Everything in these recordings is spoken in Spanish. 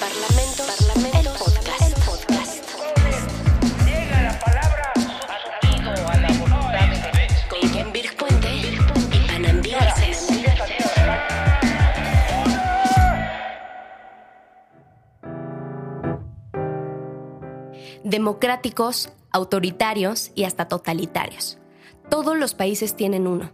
Parlamento, Parlamento, podcast, el podcast. Llega la palabra a la voluntad de Con Ken Puente y Panambi Garcés. Democráticos, autoritarios y hasta totalitarios. Todos los países tienen uno.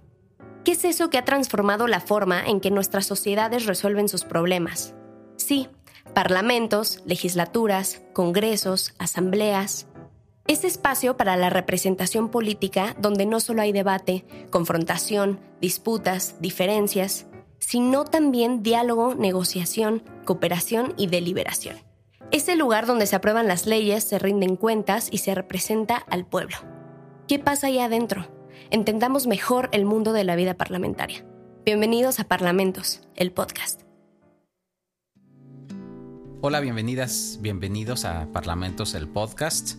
¿Qué es eso que ha transformado la forma en que nuestras sociedades resuelven sus problemas? Sí, parlamentos, legislaturas, congresos, asambleas. Ese espacio para la representación política donde no solo hay debate, confrontación, disputas, diferencias, sino también diálogo, negociación, cooperación y deliberación. Es el lugar donde se aprueban las leyes, se rinden cuentas y se representa al pueblo. ¿Qué pasa ahí adentro? Entendamos mejor el mundo de la vida parlamentaria. Bienvenidos a Parlamentos, el podcast. Hola, bienvenidas, bienvenidos a Parlamentos, el podcast.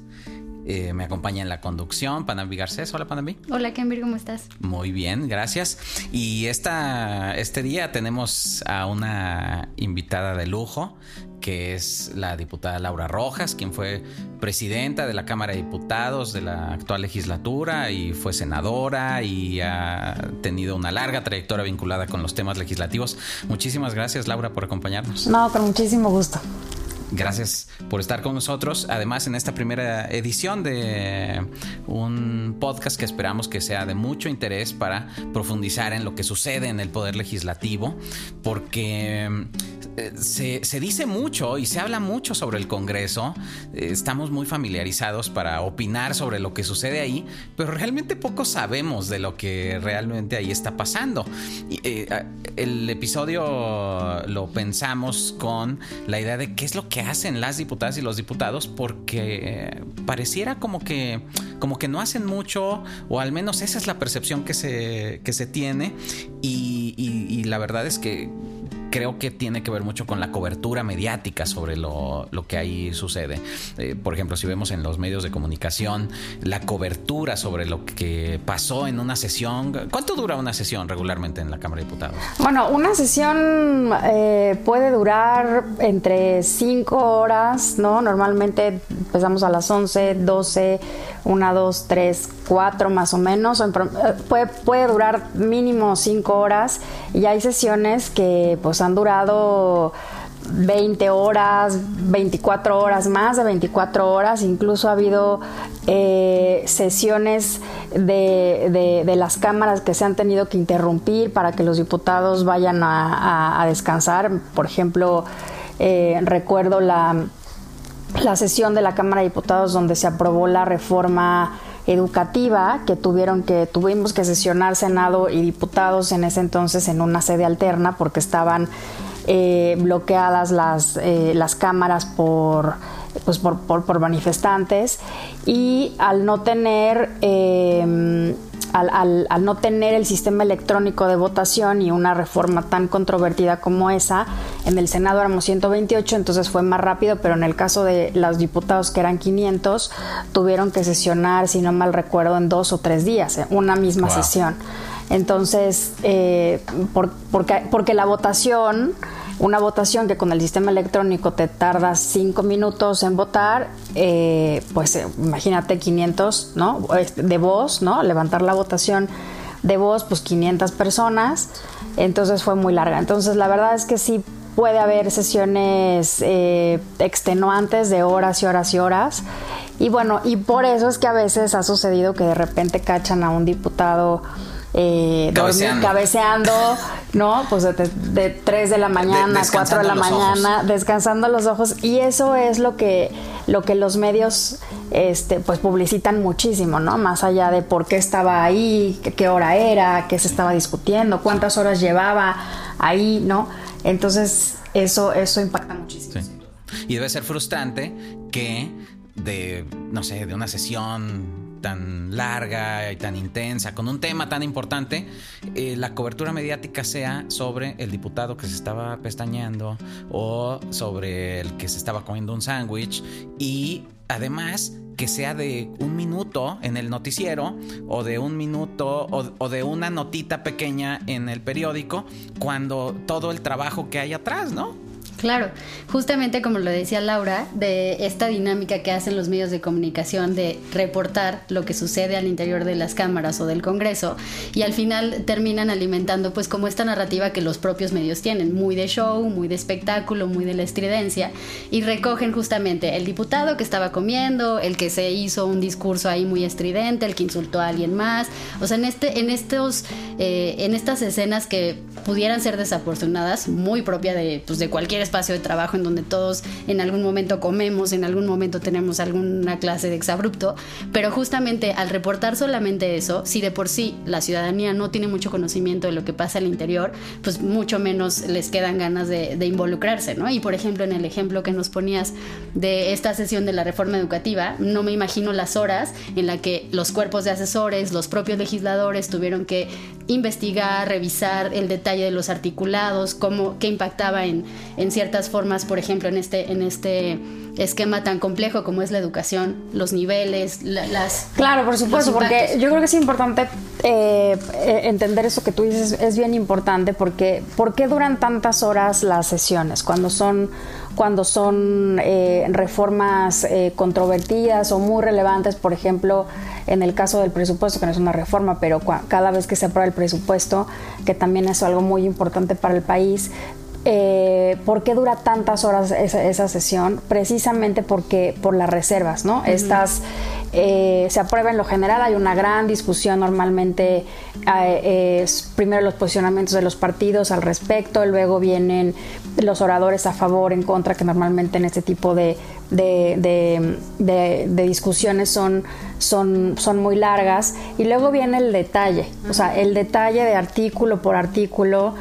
Eh, me acompaña en la conducción Panambi Garcés. Hola, Panambi. Hola, Kenvir, ¿cómo estás? Muy bien, gracias. Y esta, este día tenemos a una invitada de lujo, que es la diputada Laura Rojas, quien fue presidenta de la Cámara de Diputados de la actual legislatura y fue senadora y ha tenido una larga trayectoria vinculada con los temas legislativos. Muchísimas gracias, Laura, por acompañarnos. No, con muchísimo gusto. Gracias por estar con nosotros. Además, en esta primera edición de un podcast que esperamos que sea de mucho interés para profundizar en lo que sucede en el Poder Legislativo, porque se, se dice mucho y se habla mucho sobre el Congreso. Eh, Estamos muy familiarizados para opinar sobre lo que sucede ahí, pero realmente poco sabemos de lo que realmente ahí está pasando. Y, eh, el episodio lo pensamos con la idea de qué es lo que hacen las diputadas y los diputados porque pareciera como que como que no hacen mucho o al menos esa es la percepción que se, que se tiene y, la verdad es que creo que tiene que ver mucho con la cobertura mediática sobre lo, lo que ahí sucede. Eh, por ejemplo, si vemos en los medios de comunicación la cobertura sobre lo que pasó en una sesión. ¿Cuánto dura una sesión regularmente en la Cámara de Diputados? Bueno, una sesión eh, puede durar entre 5 horas, ¿no? Normalmente empezamos a las 11, 12, 1, 2, 3, 4 más o menos. Eh, puede, puede durar mínimo 5 horas y hay sesiones que pues han durado 20 horas, 24 horas, más de 24 horas. Incluso ha habido eh, sesiones de, de- las cámaras que se han tenido que interrumpir para que los diputados vayan a descansar. Por ejemplo, eh, recuerdo la, la sesión de la Cámara de Diputados donde se aprobó la reforma educativa que tuvieron que tuvimos que sesionar Senado y diputados en ese entonces en una sede alterna porque estaban eh, bloqueadas las, eh, las cámaras por, pues por, por- manifestantes. Y al no tener eh, al, al- al no tener el sistema electrónico de votación y una reforma tan controvertida como esa, en el Senado éramos 128, entonces fue más rápido, pero en el caso de los diputados que eran 500, tuvieron que sesionar, si no mal recuerdo, en dos o tres días, eh, una misma Wow. sesión. Entonces, eh, por- porque, porque la votación, una votación que con el sistema electrónico te tardas cinco minutos en votar, eh, pues eh, imagínate 500, ¿no? De voz, ¿no? Levantar la votación de voz, pues 500 personas, entonces fue muy larga. Entonces, la verdad es que sí puede haber sesiones eh, extenuantes de horas y horas y horas. Y bueno, y por eso es que a veces ha sucedido que de repente cachan a un diputado eh, dormi- Cabeceando. cabeceando, ¿no? Pues de, de 3 de la mañana, De- 4 de la ojos. mañana, descansando los ojos. Y eso es lo que, lo que los medios este, pues publicitan muchísimo, ¿no? Más allá de por qué estaba ahí, qué, qué hora era, qué se estaba discutiendo, cuántas horas llevaba ahí, ¿no? Entonces, eso, eso impacta muchísimo. Sí. Y debe ser frustrante que de, no sé, de una sesión tan larga y tan intensa, con un tema tan importante, eh, la cobertura mediática sea sobre el diputado que se estaba pestañeando o sobre el que se estaba comiendo un sándwich y además que sea de un minuto en el noticiero o de un minuto o, o de una notita pequeña en el periódico cuando todo el trabajo que hay atrás, ¿no? Claro, justamente como lo decía Laura, de esta dinámica que hacen los medios de comunicación de reportar lo que sucede al interior de las cámaras o del Congreso y al final terminan alimentando pues como esta narrativa que los propios medios tienen, muy de show, muy de espectáculo, muy de la estridencia y recogen justamente el diputado que estaba comiendo, el que se hizo un discurso ahí muy estridente, el que insultó a alguien más, o sea, en este, en estos, eh, en estas escenas que pudieran ser desafortunadas, muy propia de, pues, de cualquier espacio de trabajo en donde todos en algún momento comemos, en algún momento tenemos alguna clase de exabrupto, pero justamente al reportar solamente eso, si de por sí la ciudadanía no tiene mucho conocimiento de lo que pasa al interior, pues mucho menos les quedan ganas de, involucrarse, ¿no? Y por ejemplo, en el ejemplo que nos ponías de esta sesión de la reforma educativa, no me imagino las horas en la que los cuerpos de asesores, los propios legisladores tuvieron que investigar, revisar el detalle de los articulados, cómo, qué impactaba en, en ciertas formas, por ejemplo, en este, en este esquema tan complejo como es la educación, los niveles, las... Claro, por supuesto, porque yo creo que es importante eh, eh, entender eso que tú dices, es bien importante porque ¿por qué duran tantas horas las sesiones cuando son cuando son eh, reformas controvertidas o muy relevantes, por ejemplo, en el caso del presupuesto, que no es una reforma, pero cada vez que se aprueba el presupuesto, que también es algo muy importante para el país, eh, ¿Por qué dura tantas horas esa, sesión? Precisamente porque por las reservas, ¿no? Estas eh, se aprueba en lo general, hay una gran discusión normalmente, eh, primero los posicionamientos de los partidos al respecto, luego vienen los oradores a favor, en contra, que normalmente en este tipo de, de, discusiones son, son, son muy largas, y luego viene el detalle, o sea, el detalle de artículo por artículo.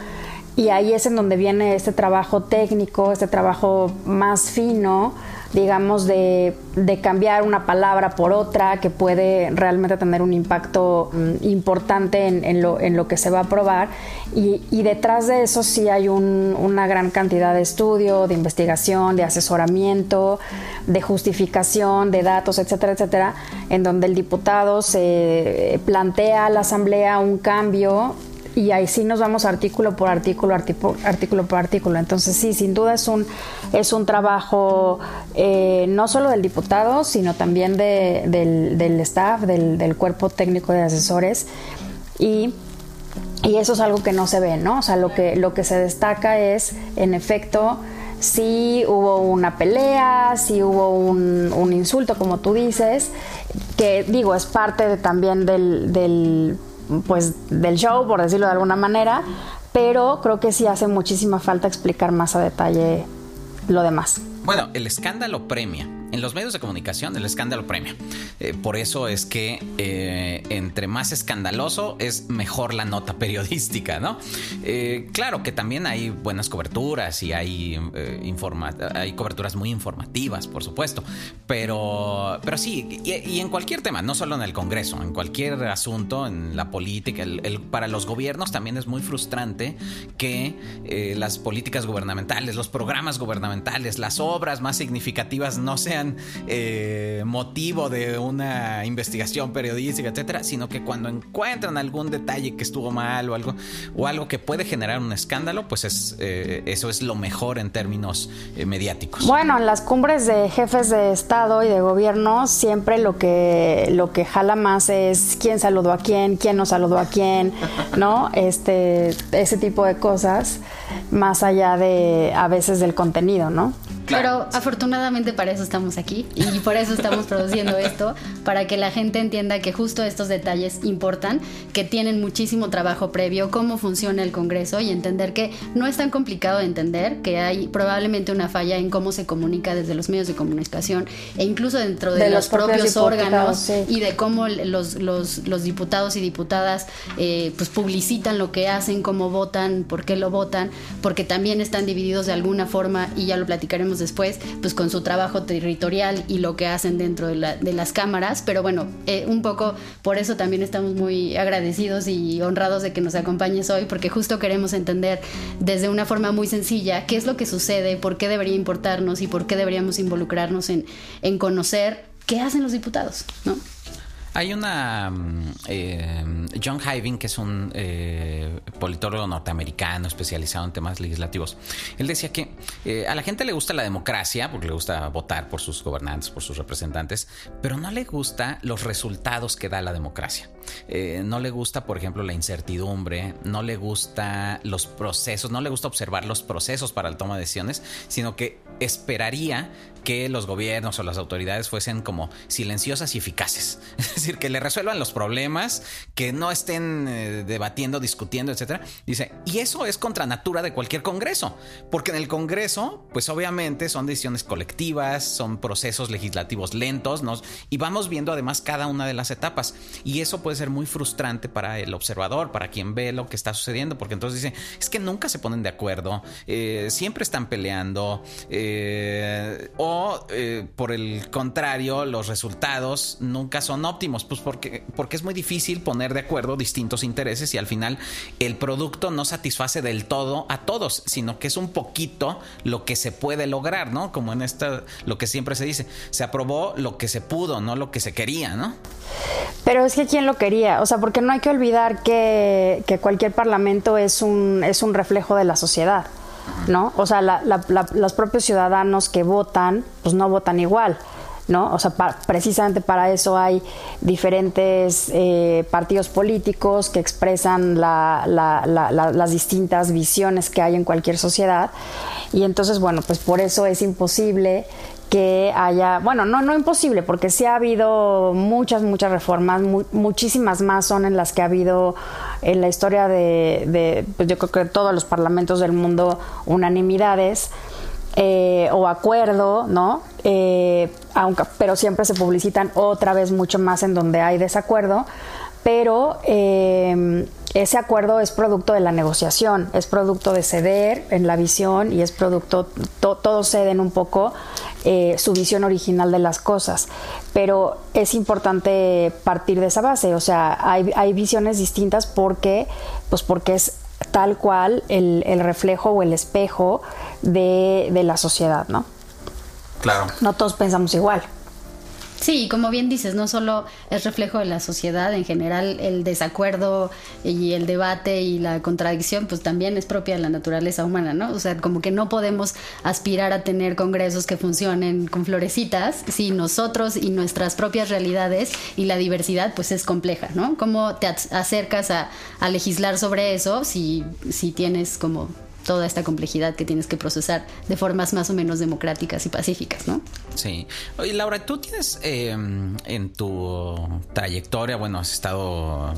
Y ahí es en donde viene este trabajo técnico, este trabajo más fino, digamos, de, cambiar una palabra por otra que puede realmente tener un impacto mm, importante en, lo, en, lo, que se va a aprobar. Y, detrás de eso sí hay una gran cantidad de estudio, de investigación, de asesoramiento, de justificación, de datos, etcétera, etcétera, en donde el diputado se plantea a la Asamblea un cambio y ahí sí nos vamos artículo por artículo, artículo, por artículo. Entonces sí, sin duda es un, es un trabajo eh, no solo del diputado, sino también del, del, staff, del, del, cuerpo técnico de asesores. Y, y, eso es algo que no se ve, ¿no? O sea, lo que, lo que se destaca es, en efecto, si hubo una pelea, si hubo un, un, insulto, como tú dices, que digo, es parte de, también del pues del show, por decirlo de alguna manera, pero creo que sí hace muchísima falta explicar más a detalle lo demás. Bueno, el escándalo premia en los medios de comunicación el escándalo premia. Eh, por eso es que eh, entre más escandaloso es mejor la nota periodística, ¿no? Eh, claro que también hay buenas coberturas y hay, hay coberturas muy informativas, por supuesto, pero, pero sí, y, en cualquier tema, no solo en el Congreso, en cualquier asunto, en la política, para los gobiernos también es muy frustrante que las políticas gubernamentales, los programas gubernamentales, las obras más significativas no sean eh, motivo de una investigación periodística, etcétera, sino que cuando encuentran algún detalle que estuvo mal o algo, o algo que puede generar un escándalo, pues es, eh, eso es lo mejor en términos eh, mediáticos. Bueno, en las cumbres de jefes de Estado y de gobierno, siempre lo que, lo que jala más es quién saludó a quién, quién no saludó a quién, ¿no? Este, ese tipo de cosas, más allá de a veces del contenido, ¿no? Pero afortunadamente para eso estamos aquí y por eso estamos produciendo esto, para que la gente entienda que justo estos detalles importan, que tienen muchísimo trabajo previo, cómo funciona el Congreso y entender que no es tan complicado de entender, que hay probablemente una falla en cómo se comunica desde los medios de comunicación e incluso dentro de, los, propios, órganos y de cómo los, los, los, diputados y diputadas eh, pues publicitan lo que hacen, cómo votan, por qué lo votan, porque también están divididos de alguna forma y ya lo platicaremos después, pues con su trabajo territorial y lo que hacen dentro de, las cámaras. Pero bueno, eh, un poco por eso también estamos muy agradecidos y honrados de que nos acompañes hoy, porque justo queremos entender desde una forma muy sencilla qué es lo que sucede, por qué debería importarnos y por qué deberíamos involucrarnos en conocer qué hacen los diputados, ¿no? Hay una. mm, eh, John Hyving, que es un eh, politólogo norteamericano especializado en temas legislativos, él decía que eh, a la gente le gusta la democracia, porque le gusta votar por sus gobernantes, por sus representantes, pero no le gusta los resultados que da la democracia. No le gusta, por ejemplo, la incertidumbre, no le gusta los procesos, no le gusta observar los procesos para la toma de decisiones, sino que esperaría que los gobiernos o las autoridades fuesen como silenciosas y eficaces. Es decir, que le resuelvan los problemas, que no estén eh, debatiendo, discutiendo, etcétera. Dice, y eso es contra natura de cualquier congreso, porque en el congreso, pues obviamente son decisiones colectivas, son procesos legislativos lentos, ¿no? y vamos viendo además cada una de las etapas. Y eso puede ser muy frustrante para el observador, para quien ve lo que está sucediendo, porque entonces dice, es que nunca se ponen de acuerdo, eh, siempre están peleando, eh, o eh, por el contrario, los resultados nunca son óptimos, pues porque, porque es muy difícil poner de acuerdo distintos intereses y al final el producto no satisface del todo a todos, sino que es un poquito lo que se puede lograr, ¿no? Como en esta, lo que siempre se dice, se aprobó lo que se pudo, no lo que se quería, ¿no? Pero es que quién lo quería, o sea, porque no hay que olvidar que, que cualquier parlamento es un, es un reflejo de la sociedad, ¿no? O sea, la- la- la- los propios ciudadanos que votan, pues no votan igual. ¿No? O sea, precisamente para eso hay diferentes eh, partidos políticos que expresan la- la- la- las distintas visiones que hay en cualquier sociedad. Y entonces, bueno, pues por eso es imposible que haya, bueno, no, no imposible, porque sí ha habido muchas, muchas reformas, mu- muchísimas más son en las que ha habido en la historia de, de, pues yo creo que todos los parlamentos del mundo unanimidades eh, o acuerdo, ¿no? Eh, aunque, pero siempre se publicitan otra vez mucho más en donde hay desacuerdo, pero eh, ese acuerdo es producto de la negociación, es producto de ceder en la visión y es producto, to- todos ceden un poco eh, su visión original de las cosas, pero es importante partir de esa base, o sea, hay, hay visiones distintas porque, pues porque es tal cual el, el reflejo o el espejo de, de la sociedad, ¿no? Claro. No todos pensamos igual. Sí, como bien dices, no solo es reflejo de la sociedad, en general el desacuerdo y el debate y la contradicción, pues también es propia de la naturaleza humana, ¿no? O sea, como que no podemos aspirar a tener congresos que funcionen con florecitas si nosotros y nuestras propias realidades y la diversidad, pues es compleja, ¿no? ¿Cómo te ac- acercas a, a legislar sobre eso si, si tienes como toda esta complejidad que tienes que procesar de formas más o menos democráticas y pacíficas, ¿no? Sí. Oye, Laura, tú tienes eh, en tu trayectoria, bueno, has estado eh,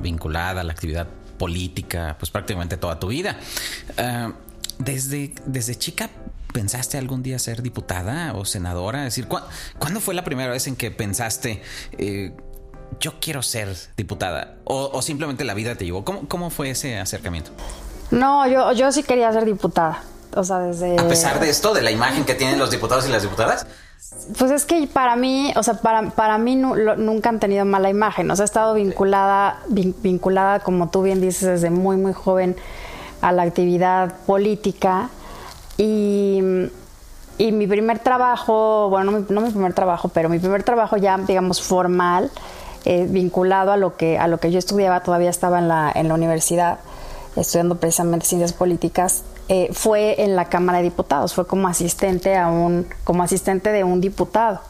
vinculada a la actividad política, pues prácticamente toda tu vida. Eh, desde, desde chica, ¿pensaste algún día ser diputada o senadora? Es decir, ¿cu- ¿cuándo fue la primera vez en que pensaste, eh, yo quiero ser diputada? O, o simplemente la vida te llevó? ¿Cómo, cómo fue ese acercamiento? No, yo, yo sí quería ser diputada. O sea, desde... A pesar de esto, de la imagen que tienen los diputados y las diputadas. Pues es que para mí, o sea, para, para mí nu- lo- nunca han tenido mala imagen. O sea, he estado vinculada, vin- vinculada, como tú bien dices, desde muy, muy joven a la actividad política. Y, y mi primer trabajo, bueno, no mi, no mi primer trabajo, pero mi primer trabajo ya, digamos, formal, eh, vinculado a lo, que, a lo que yo estudiaba, todavía estaba en la, en la universidad, estudiando precisamente ciencias políticas, eh, fue en la Cámara de Diputados, fue como asistente a un, como asistente de un diputado.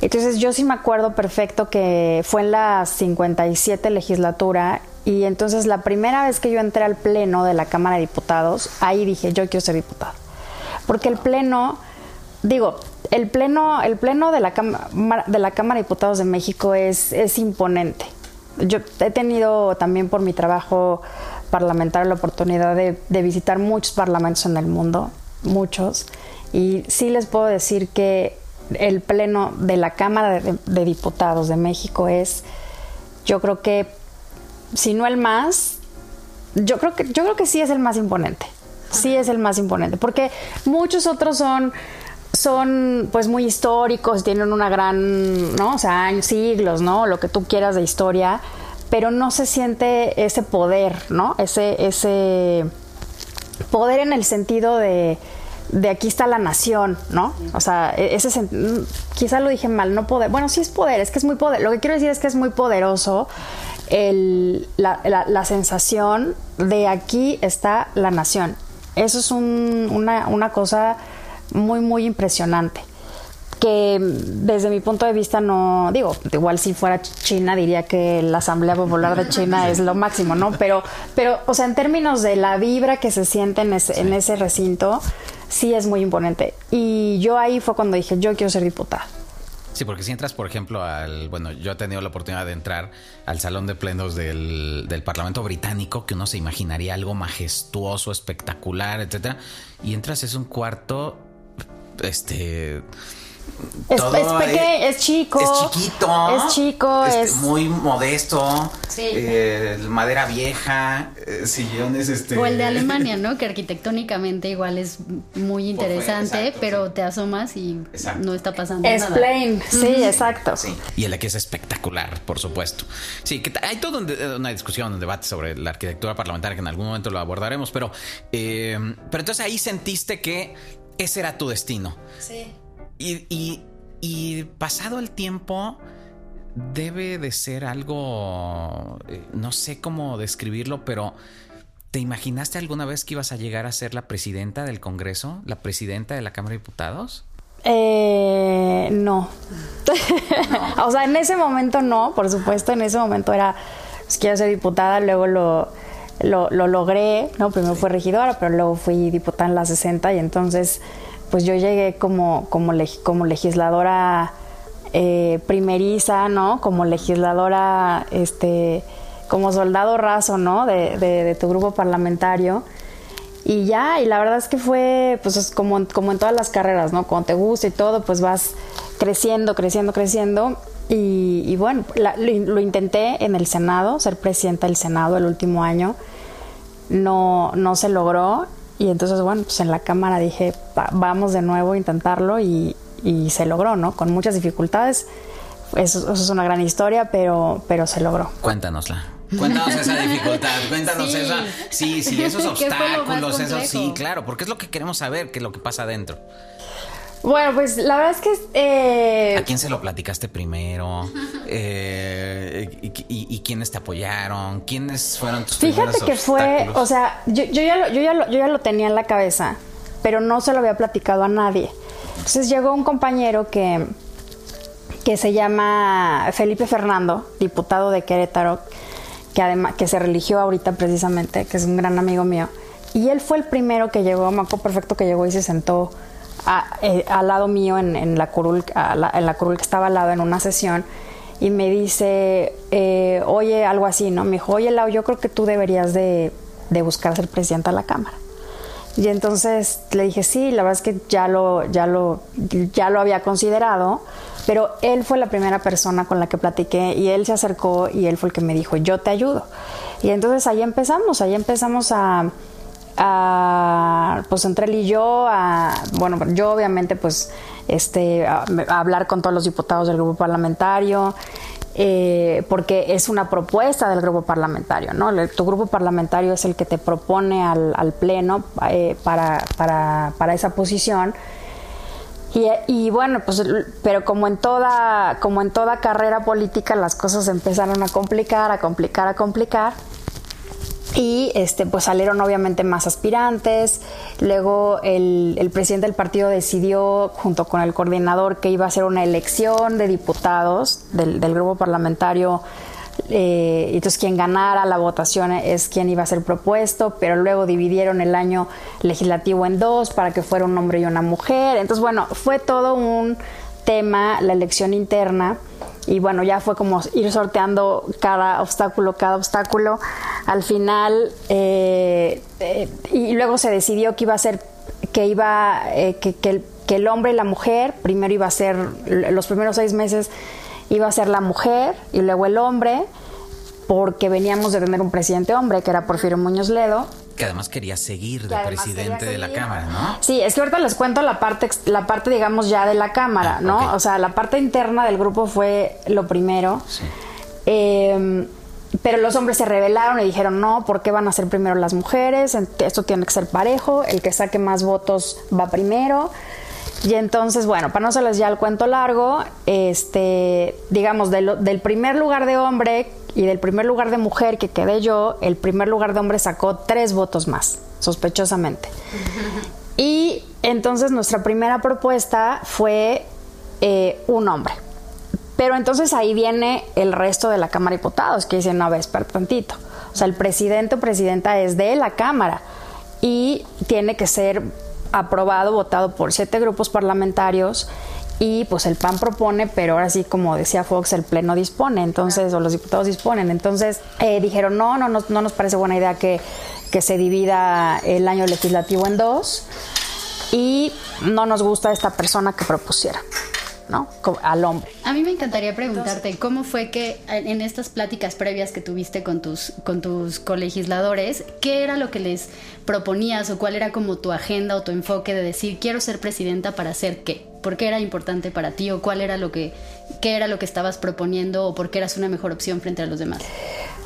Entonces yo sí me acuerdo perfecto que fue en la 57 legislatura y entonces la primera vez que yo entré al pleno de la Cámara de Diputados, ahí dije, yo quiero ser diputado. Porque el pleno, digo, el pleno, el pleno de la Cámara, de la Cámara de Diputados de México es, es imponente. Yo he tenido también por mi trabajo parlamentario la oportunidad de, de visitar muchos parlamentos en el mundo, muchos, y sí les puedo decir que el pleno de la Cámara de, de Diputados de México es, yo creo que, si no el más, yo creo que, yo creo que sí es el más imponente. Sí es el más imponente. Porque muchos otros son, son pues muy históricos, tienen una gran, ¿no? O sea, años, siglos, ¿no? Lo que tú quieras de historia. Pero no se siente ese poder, ¿no? Ese, ese poder en el sentido de, de aquí está la nación, ¿no? O sea, e-, ese mm, quizá lo dije mal, no poder. Bueno, sí es poder, es que es muy poder. Lo que quiero decir es que es muy poderoso el- la, la- la sensación de aquí está la nación. Eso es un- una, una cosa muy, muy impresionante que desde mi punto de vista no digo igual si fuera China diría que la Asamblea Popular de China es lo máximo no pero pero o sea en términos de la vibra que se siente en ese, en ese recinto sí es muy imponente y yo ahí fue cuando dije yo quiero ser diputada Sí, porque si entras, por ejemplo, al. Bueno, yo he tenido la oportunidad de entrar al salón de plenos del, del Parlamento Británico, que uno se imaginaría algo majestuoso, espectacular, etcétera. Y entras, es un cuarto. Este. Es- todo es peque- es chico, Es chiquito. es chico, este, es- Muy modesto. Sí. eh, madera vieja. eh, sillones, este. O el de Alemania, ¿no? Que arquitectónicamente igual es muy interesante, exacto, pero sí. te asomas y Exacto. no está pasando es nada. plain sí exacto Sí, y el aquí es espectacular, por supuesto. Sí, que hay toda una discusión, un debate sobre la arquitectura parlamentaria que en algún momento lo abordaremos, pero, eh, pero entonces ahí sentiste que ese era tu destino. Sí. Y, y- y pasado el tiempo, debe de ser algo, eh, no sé cómo describirlo, pero ¿te imaginaste alguna vez que ibas a llegar a ser la presidenta del Congreso, la presidenta de la Cámara de Diputados? Eh, no. o sea, en ese momento no, por supuesto, en ese momento era, pues, quiero ser diputada, luego lo, lo, lo logré, ¿no? Primero fui regidora, pero luego fui diputada en la 60 y entonces, pues yo llegué como, como, como legisladora eh, primeriza, ¿no? Como legisladora, este, como soldado raso, ¿no? De, de- de tu grupo parlamentario. Y ya, y la verdad es que fue, pues es como, como en todas las carreras, ¿no? Cuando te gusta y todo, pues vas creciendo, creciendo, creciendo. Y, y bueno, lo, lo intenté en el Senado, ser presidenta del Senado el último año. No, no se logró. Y entonces, bueno, pues en la Cámara dije, "Va- vamos de nuevo a intentarlo y, y se logró, ¿no? Con muchas dificultades. Eso, eso es una gran historia, pero, pero se logró. Cuéntanosla. Cuéntanos esa dificultad, cuéntanos Sí. esa. Sí, sí, esos ¿Qué fue lo más obstáculos, eso sí, claro, porque es lo que queremos saber, que es lo que pasa adentro. Bueno, pues la verdad es que... eh, ¿A quién se lo platicaste primero? Eh, y, y- y quiénes te apoyaron? ¿Quiénes fueron tus Fíjate que fue, o sea, yo, yo ya lo, yo, ya lo, yo ya lo tenía en la cabeza, pero no se lo había platicado a nadie. Entonces llegó un compañero que, que se llama Felipe Fernando, diputado de Querétaro, que además que se religió ahorita precisamente, que es un gran amigo mío. Y él fue el primero que llegó, me acuerdo perfecto que llegó y se sentó a- eh, al lado mío en, en la curul, la- en la curul que estaba al lado en una sesión y me dice, eh, oye, algo así, ¿no? Me dijo, oye, Lau, yo creo que tú deberías de, de buscar ser presidenta de la Cámara. Y entonces le dije, sí, la verdad es que ya lo, ya lo, ya lo había considerado, pero él fue la primera persona con la que platiqué y él se acercó y él fue el que me dijo, yo te ayudo. Y entonces ahí empezamos, ahí empezamos a, a, pues entre él y yo, a, bueno, yo obviamente pues este, hablar con todos los diputados del grupo parlamentario, eh, porque es una propuesta del grupo parlamentario, ¿no? Tu grupo parlamentario es el que te propone al, pleno eh, para, para, para esa posición. Y, y bueno, pues, pero como en toda, como en toda carrera política, las cosas empezaron a complicar, a complicar, a complicar. Y este, pues salieron obviamente más aspirantes. Luego el, el presidente del partido decidió, junto con el coordinador, que iba a hacer una elección de diputados del, del grupo parlamentario. Eh, entonces quien ganara la votación es quien iba a ser propuesto, pero luego dividieron el año legislativo en dos para que fuera un hombre y una mujer. Entonces, bueno, fue todo un tema, la elección interna y bueno, ya fue como ir sorteando cada obstáculo, cada obstáculo. Al final, eh, eh, y luego se decidió que iba a ser, que iba, eh, que, el, que el hombre y la mujer, primero iba a ser, los primeros seis meses iba a ser la mujer y luego el hombre, porque veníamos de tener un presidente hombre, que era Porfirio Muñoz Ledo, Que además quería seguir de presidente de la. Cámara, ¿no? Sí, es que ahorita les cuento la parte, la parte digamos ya de la cámara, Ah, ¿no? O sea, la parte interna del grupo fue lo primero. Sí. Eh, pero los hombres se rebelaron y dijeron, no, ¿por qué van a ser primero las mujeres? Esto tiene que ser parejo, el que saque más votos va primero. Y entonces, bueno, para no hacerles ya el cuento largo, este, digamos, del primer lugar de hombre y del primer lugar de mujer que quedé yo, el primer lugar de hombre sacó tres votos más, sospechosamente. Y entonces nuestra primera propuesta fue eh, un hombre. Pero entonces ahí viene el resto de la Cámara de Diputados, que dicen, no, a ver, espera tantito. O sea, el presidente o presidenta es de la Cámara y tiene que ser aprobado, votado por siete grupos parlamentarios y pues el PAN propone, pero ahora sí, como decía Fox, el Pleno dispone, entonces, o los diputados disponen. Entonces eh, dijeron, no, no, no, no nos parece buena idea que, que se divida el año legislativo en dos y no nos gusta esta persona que propusiera. ¿no? Al hombre. A mí me encantaría preguntarte, ¿cómo fue que en estas pláticas previas que tuviste con tus, con tus colegisladores, qué era lo que les proponías o cuál era como tu agenda o tu enfoque de decir, quiero ser presidenta para hacer qué? ¿Por qué era importante para ti o cuál era lo que, qué era lo que estabas proponiendo o por qué eras una mejor opción frente a los demás?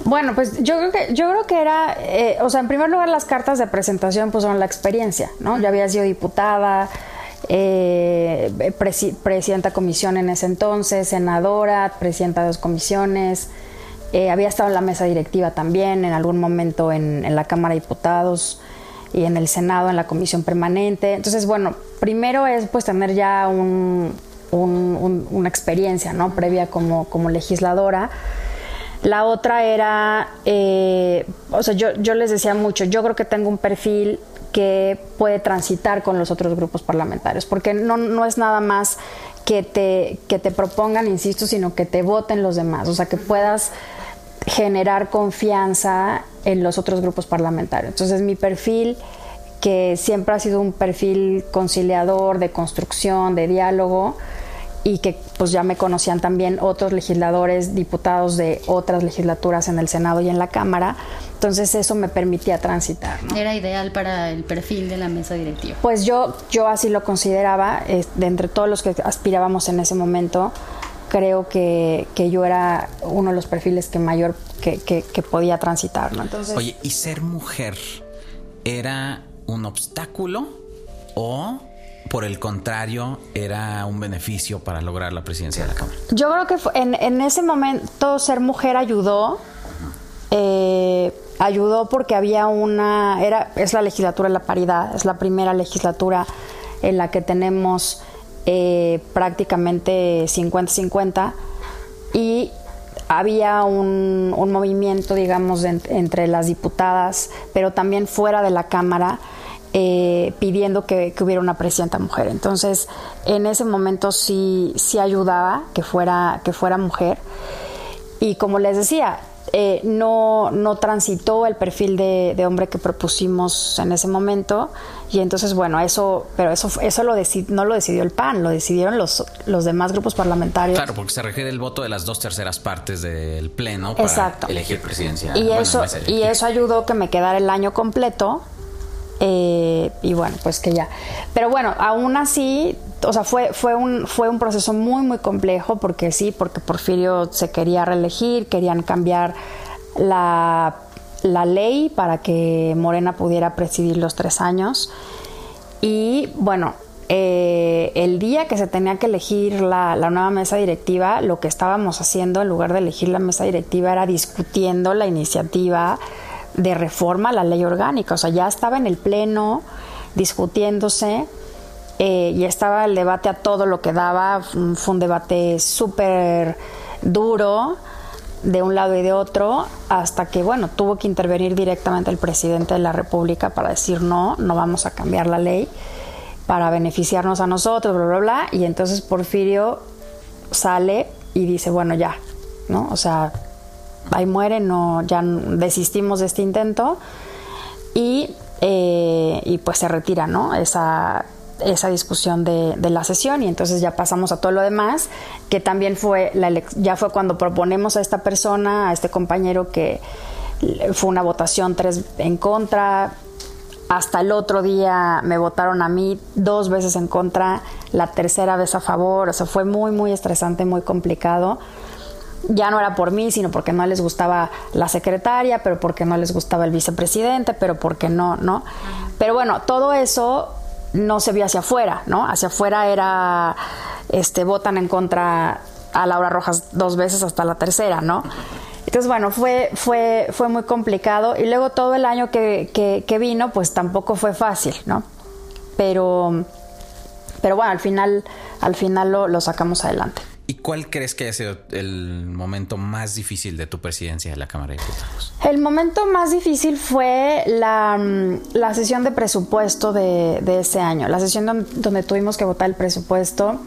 Bueno, pues yo creo que, yo creo que era, eh, o sea, en primer lugar las cartas de presentación pues son la experiencia, ¿no? Ya había sido diputada, eh, presidenta comisión en ese entonces, senadora, presidenta de dos comisiones, eh, había estado en la mesa directiva también, en algún momento en, la Cámara de Diputados y en el Senado, en la comisión permanente. Entonces, bueno, primero es pues tener ya una experiencia ¿no? previa como, como legisladora. La otra era, eh, o sea, yo, yo les decía mucho, yo creo que tengo un perfil que puede transitar con los otros grupos parlamentarios, porque no, no es nada más que te, que te propongan, insisto, sino que te voten los demás, o sea, que puedas generar confianza en los otros grupos parlamentarios. Entonces, mi perfil, que siempre ha sido un perfil conciliador, de construcción, de diálogo, y que pues ya me conocían también otros legisladores, diputados de otras legislaturas en el Senado y en la Cámara. Entonces eso me permitía transitar. Era ideal para el perfil de la mesa directiva. Pues yo, yo así lo consideraba, de entre todos los que aspirábamos en ese momento, creo que, que yo era uno de los perfiles que mayor que, que, podía transitar. Entonces, Oye, ¿y ser mujer era un obstáculo o por el contrario, era un beneficio para lograr la presidencia de la Cámara? Yo creo que en, en ese momento ser mujer ayudó. Eh, ayudó porque había una. Era, es la legislatura de la paridad, es la primera legislatura en la que tenemos eh, prácticamente 50-50 y había un, un movimiento, digamos, entre las diputadas, pero también fuera de la Cámara eh, pidiendo que, hubiera una presidenta mujer. Entonces, en ese momento sí, sí ayudaba que fuera, que fuera mujer. Y como les decía, eh, no, no transitó el perfil de, hombre que propusimos en ese momento. Y entonces, bueno, eso, pero eso, eso lo no lo decidió el PAN, lo decidieron los, los demás grupos parlamentarios. Claro, porque se requiere el voto de las dos terceras partes del Pleno para elegir presidencia. Y, eso, y eso ayudó que me quedara el año completo eh, y bueno, pues que ya. Pero bueno, aún así, o sea, fue, fue, un, fue un proceso muy, muy complejo, porque sí, porque Porfirio se quería reelegir, querían cambiar la, la ley para que Morena pudiera presidir los tres años. Y bueno, eh, el día que se tenía que elegir la, la, nueva mesa directiva, lo que estábamos haciendo en lugar de elegir la mesa directiva era discutiendo la iniciativa de reforma a la ley orgánica. O sea, ya estaba en el Pleno discutiéndose eh, y estaba el debate a todo lo que daba. Fue un debate súper duro de un lado y de otro, hasta que, bueno, tuvo que intervenir directamente el presidente de la República para decir no, no vamos a cambiar la ley para beneficiarnos a nosotros, bla, bla, bla. Y entonces Porfirio sale y dice, bueno, ya, ¿no? O sea, ahí muere, no, ya desistimos de este intento y, eh, y pues se retira, ¿no? Esa, esa discusión de, de, la sesión y entonces ya pasamos a todo lo demás, que también fue, la ya fue cuando proponemos a esta persona, a este compañero que fue una votación tres en contra, hasta el otro día me votaron a mí dos veces en contra, la tercera vez a favor, o sea, fue muy, muy estresante, muy complicado ya no era por mí, sino porque no les gustaba la secretaria, pero porque no les gustaba el vicepresidente, pero porque no, ¿no? Pero bueno, todo eso no se vio hacia afuera, ¿no? Hacia afuera era, este, votan en contra a Laura Rojas dos veces hasta la tercera, ¿no? Entonces, bueno, fue, fue, fue muy complicado y luego todo el año que, que, vino, pues tampoco fue fácil, ¿no? Pero, pero bueno, al final, al final lo, lo sacamos adelante. ¿Y cuál crees que ha sido el momento más difícil de tu presidencia de la Cámara de Diputados? El momento más difícil fue la, la sesión de presupuesto de, de, ese año, la sesión donde, tuvimos que votar el presupuesto.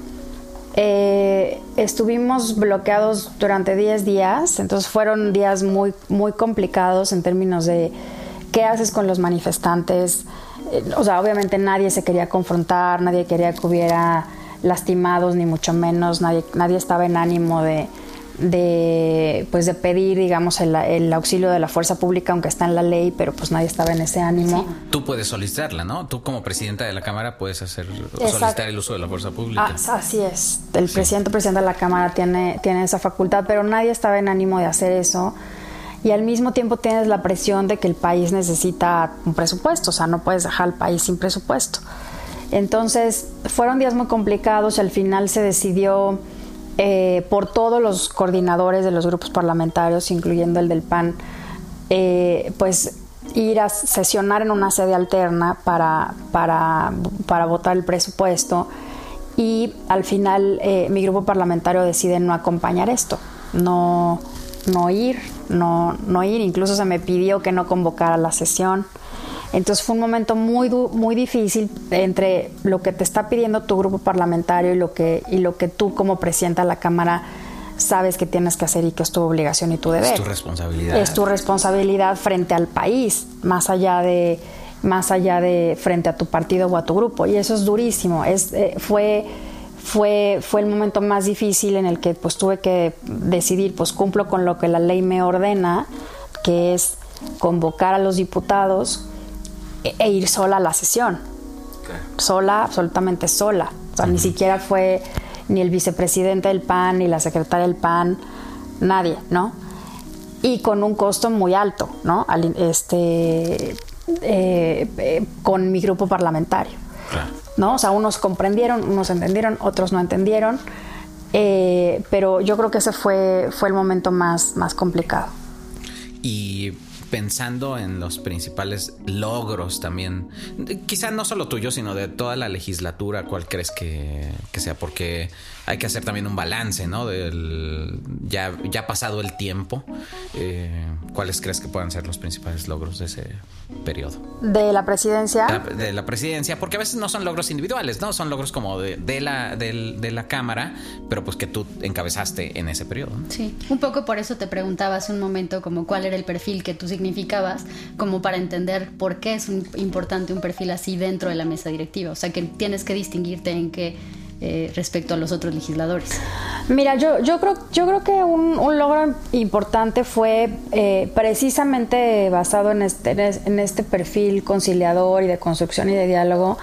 Eh, estuvimos bloqueados durante 10 días, entonces fueron días muy, muy complicados en términos de qué haces con los manifestantes. Eh, o sea, obviamente nadie se quería confrontar, nadie quería que hubiera lastimados, ni mucho menos, nadie, nadie estaba en ánimo de, de, pues de pedir, digamos, el, auxilio de la fuerza pública, aunque está en la ley, pero pues nadie estaba en ese ánimo. Tú puedes solicitarla, ¿no? Tú como presidenta de la Cámara puedes hacer solicitar el uso de la fuerza pública. Ah, así es. El presidente presidente de la Cámara tiene, tiene esa facultad, pero nadie estaba en ánimo de hacer eso. Y al mismo tiempo tienes la presión de que el país necesita un presupuesto, o sea, no puedes dejar al país sin presupuesto. Entonces, fueron días muy complicados y al final se decidió eh, por todos los coordinadores de los grupos parlamentarios, incluyendo el del PAN, eh, pues ir a sesionar en una sede alterna para, para, para votar el presupuesto y al final eh, mi grupo parlamentario decide no acompañar esto, no, no ir, no, no ir, incluso se me pidió que no convocara la sesión. Entonces fue un momento muy, muy difícil entre lo que te está pidiendo tu grupo parlamentario y lo que, y lo que tú como presidenta de la Cámara sabes que tienes que hacer y que es tu obligación y tu deber. Es tu responsabilidad. Es tu responsabilidad frente al país, más allá de más allá de frente a tu partido o a tu grupo y eso es durísimo. Es eh, fue fue fue el momento más difícil en el que pues tuve que decidir, pues cumplo con lo que la ley me ordena, que es convocar a los diputados e ir sola a la sesión. Sola, absolutamente sola. O sea, ni siquiera fue ni el vicepresidente del PAN, ni la secretaria del PAN, nadie, ¿no? Y con un costo muy alto, ¿no? Este, eh, eh, con mi grupo parlamentario. ¿No? O sea, unos comprendieron, unos entendieron, otros no entendieron. Eh, pero yo creo que ese fue, fue el momento más, más complicado. Y pensando en los principales logros también, quizá no solo tuyo, sino de toda la legislatura, ¿cuál crees que, sea? Porque hay que hacer también un balance, ¿no? Del, ya, ya pasado el tiempo, eh, ¿cuáles crees que puedan ser los principales logros de ese periodo? ¿De la presidencia? De la, presidencia, porque a veces no son logros individuales, ¿no? Son logros como de, de la, de, la Cámara, pero pues que tú encabezaste en ese periodo. Sí, un poco por eso te preguntaba hace un momento como cuál era el perfil que tú significabas, como para entender por qué es importante un perfil así dentro de la mesa directiva. O sea, que tienes que distinguirte en qué eh, respecto a los otros legisladores? Mira, yo, yo, creo, yo creo que un, logro importante fue eh, precisamente basado en este, en este perfil conciliador y de construcción y de diálogo,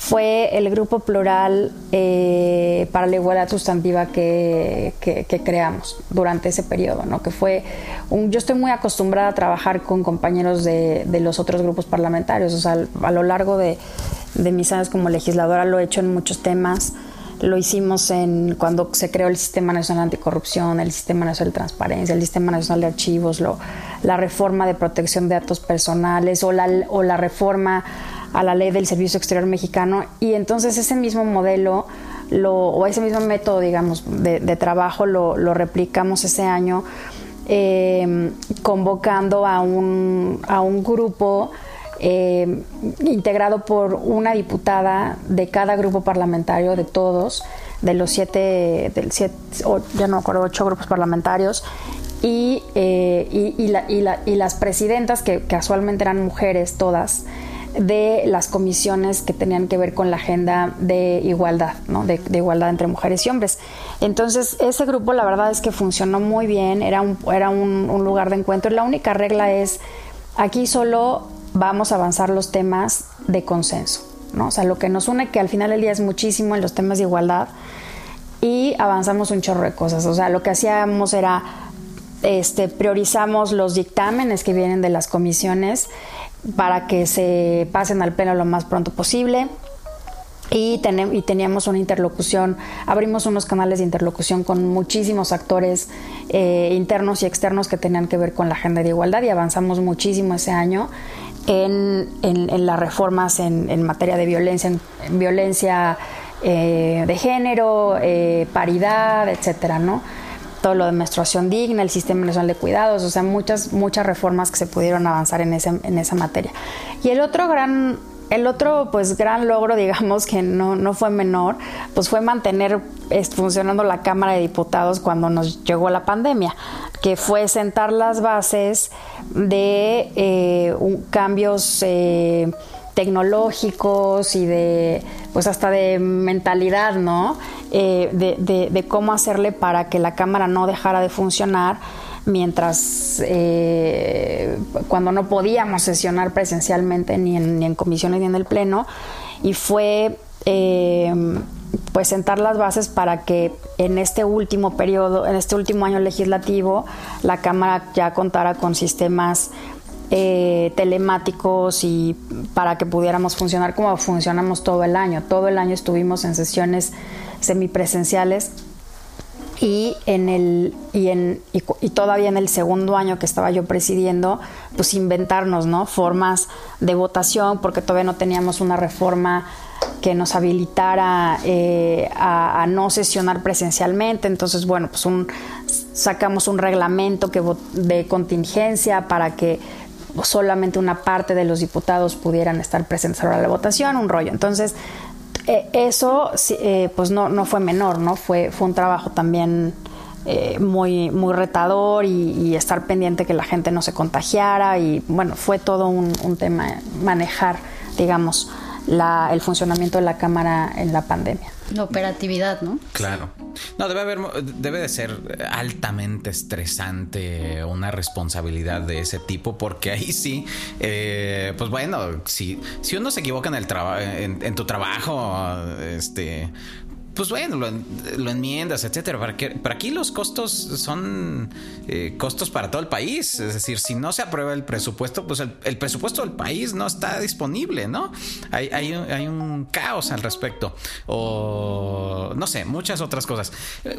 fue el grupo plural eh, para la igualdad sustantiva que, que, creamos durante ese periodo, ¿no? que fue un, yo estoy muy acostumbrada a trabajar con compañeros de, de los otros grupos parlamentarios, o sea, a lo largo de, de mis años como legisladora lo he hecho en muchos temas, lo hicimos en cuando se creó el Sistema Nacional Anticorrupción, el Sistema Nacional de Transparencia, el Sistema Nacional de Archivos, lo, la reforma de protección de datos personales o la, o la reforma a la ley del Servicio Exterior Mexicano. Y entonces ese mismo modelo lo, o ese mismo método, digamos, de, trabajo lo, lo, replicamos ese año eh, convocando a un, a un grupo eh, integrado por una diputada de cada grupo parlamentario, de todos, de los siete, del siete ya no me acuerdo, ocho grupos parlamentarios, y, eh, y, las presidentas, que casualmente eran mujeres todas, de las comisiones que tenían que ver con la agenda de igualdad, ¿no? de, igualdad entre mujeres y hombres. Entonces, ese grupo la verdad es que funcionó muy bien, era un, era un lugar de encuentro. La única regla es, aquí solo vamos a avanzar los temas de consenso. ¿no? O sea, lo que nos une, que al final del día es muchísimo en los temas de igualdad, y avanzamos un chorro de cosas. O sea, lo que hacíamos era este, priorizamos los dictámenes que vienen de las comisiones para que se pasen al pleno lo más pronto posible. Y, y, teníamos una interlocución, abrimos unos canales de interlocución con muchísimos actores eh, internos y externos que tenían que ver con la agenda de igualdad y avanzamos muchísimo ese año en, las reformas en, materia de violencia, en, violencia eh, de género, eh, paridad, etcétera, ¿no? todo lo de menstruación digna, el sistema nacional de cuidados, o sea, muchas, muchas reformas que se pudieron avanzar en, ese, en esa materia. Y el otro gran, el otro pues gran logro, digamos, que no, no fue menor, pues fue mantener funcionando la Cámara de Diputados cuando nos llegó la pandemia, que fue sentar las bases de eh, cambios eh, tecnológicos y de, pues hasta de mentalidad, ¿no? Eh, de, cómo hacerle para que la cámara no dejara de funcionar mientras eh, cuando no podíamos sesionar presencialmente ni en, ni en, comisiones ni en el pleno y fue eh, pues sentar las bases para que en este último periodo, en este último año legislativo, la Cámara ya contara con sistemas eh, telemáticos y para que pudiéramos funcionar como funcionamos todo el año. Todo el año estuvimos en sesiones semipresenciales y en el y en y, todavía en el segundo año que estaba yo presidiendo pues inventarnos no formas de votación porque todavía no teníamos una reforma que nos habilitara eh, a, a, no sesionar presencialmente entonces bueno pues un sacamos un reglamento que de contingencia para que solamente una parte de los diputados pudieran estar presentes a la votación, un rollo. Entonces, eh, eso eh, pues no, no fue menor, ¿no? Fue, fue un trabajo también eh, muy, muy retador y, estar pendiente que la gente no se contagiara y bueno, fue todo un, un tema manejar, digamos, la, el funcionamiento de la Cámara en la pandemia. La operatividad, ¿no? Claro. No, debe haber, debe de ser altamente estresante una responsabilidad de ese tipo, porque ahí sí, eh, pues bueno, si, si uno se equivoca en el trabajo, en, tu trabajo, este, pues bueno, lo, enmiendas, etcétera. Para que, aquí los costos son eh, costos para todo el país. Es decir, si no se aprueba el presupuesto, pues el, presupuesto del país no está disponible, ¿no? Hay, hay, un caos al respecto. O no sé, muchas otras cosas.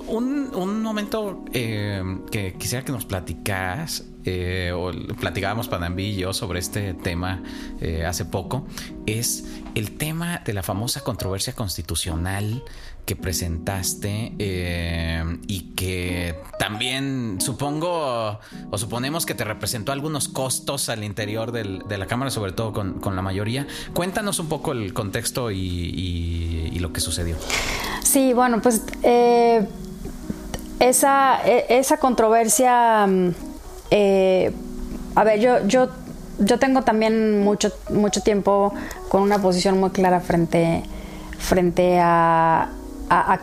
Un, un momento eh, que quisiera que nos platicas eh, o platicábamos Panambi y yo sobre este tema eh, hace poco, es el tema de la famosa controversia constitucional que presentaste eh, y que también supongo o suponemos que te representó algunos costos al interior de la Cámara, sobre todo con, la mayoría. Cuéntanos un poco el contexto y, lo que sucedió. Sí, bueno, pues esa, e, esa controversia mm, eh, a ver, yo, yo, yo tengo también mucho, mucho tiempo con una posición muy clara frente, frente a,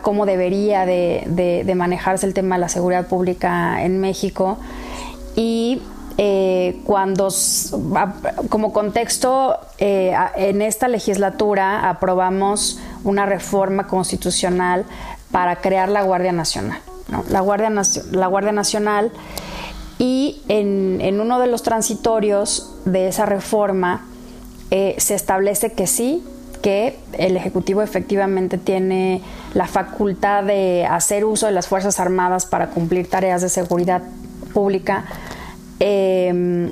cómo debería de, manejarse el tema de la seguridad pública en México. Y eh, cuando, como contexto, eh, en esta legislatura aprobamos una reforma constitucional para crear la Guardia Nacional. La, Guardia, la Guardia Nacional y en, uno de los transitorios de esa reforma eh, se establece que sí, que el Ejecutivo efectivamente tiene la facultad de hacer uso de las Fuerzas Armadas para cumplir tareas de seguridad pública em,